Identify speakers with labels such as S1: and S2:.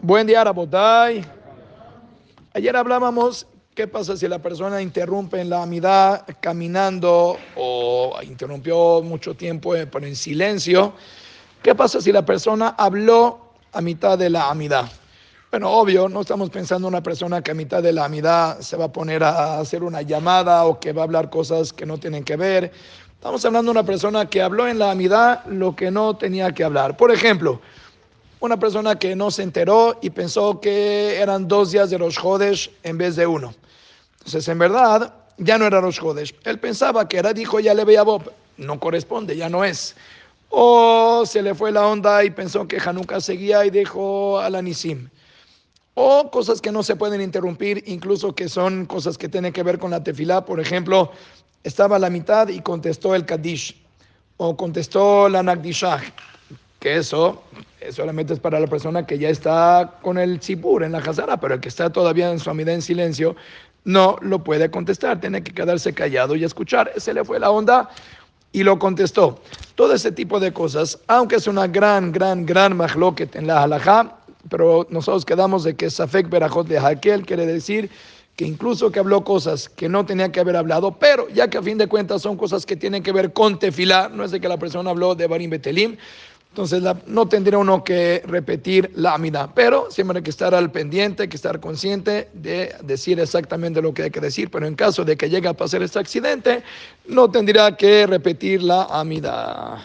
S1: Buen día, Rabotay. Ayer hablábamos qué pasa si la persona interrumpe en la amidad caminando o interrumpió mucho tiempo eh, pero en silencio. ¿Qué pasa si la persona habló a mitad de la amidad? Bueno, obvio, no estamos pensando en una persona que a mitad de la amidad se va a poner a hacer una llamada o que va a hablar cosas que no tienen que ver. Estamos hablando de una persona que habló en la amidad lo que no tenía que hablar. Por ejemplo, una persona que no se enteró y pensó que eran dos días de los Jodes en vez de uno. Entonces, en verdad, ya no era los Jodes. Él pensaba que era, dijo, ya le veía Bob. No corresponde, ya no es. O se le fue la onda y pensó que Hanukkah seguía y dejó a la Nisim. O cosas que no se pueden interrumpir, incluso que son cosas que tienen que ver con la tefilá. Por ejemplo, estaba a la mitad y contestó el Kaddish. O contestó la Nagdishah que eso solamente es para la persona que ya está con el tzibur en la jazara, pero el que está todavía en su amida en silencio no lo puede contestar, tiene que quedarse callado y escuchar. Se le fue la onda y lo contestó. Todo ese tipo de cosas, aunque es una gran, gran, gran mahloket en la halajá, pero nosotros quedamos de que Safek Berajot de Hakel quiere decir que incluso que habló cosas que no tenía que haber hablado, pero ya que a fin de cuentas son cosas que tienen que ver con tefilá, no es de que la persona habló de Barim Betelim, entonces no tendría uno que repetir la amida, pero siempre hay que estar al pendiente, hay que estar consciente de decir exactamente lo que hay que decir, pero en caso de que llegue a pasar este accidente, no tendría que repetir la amida.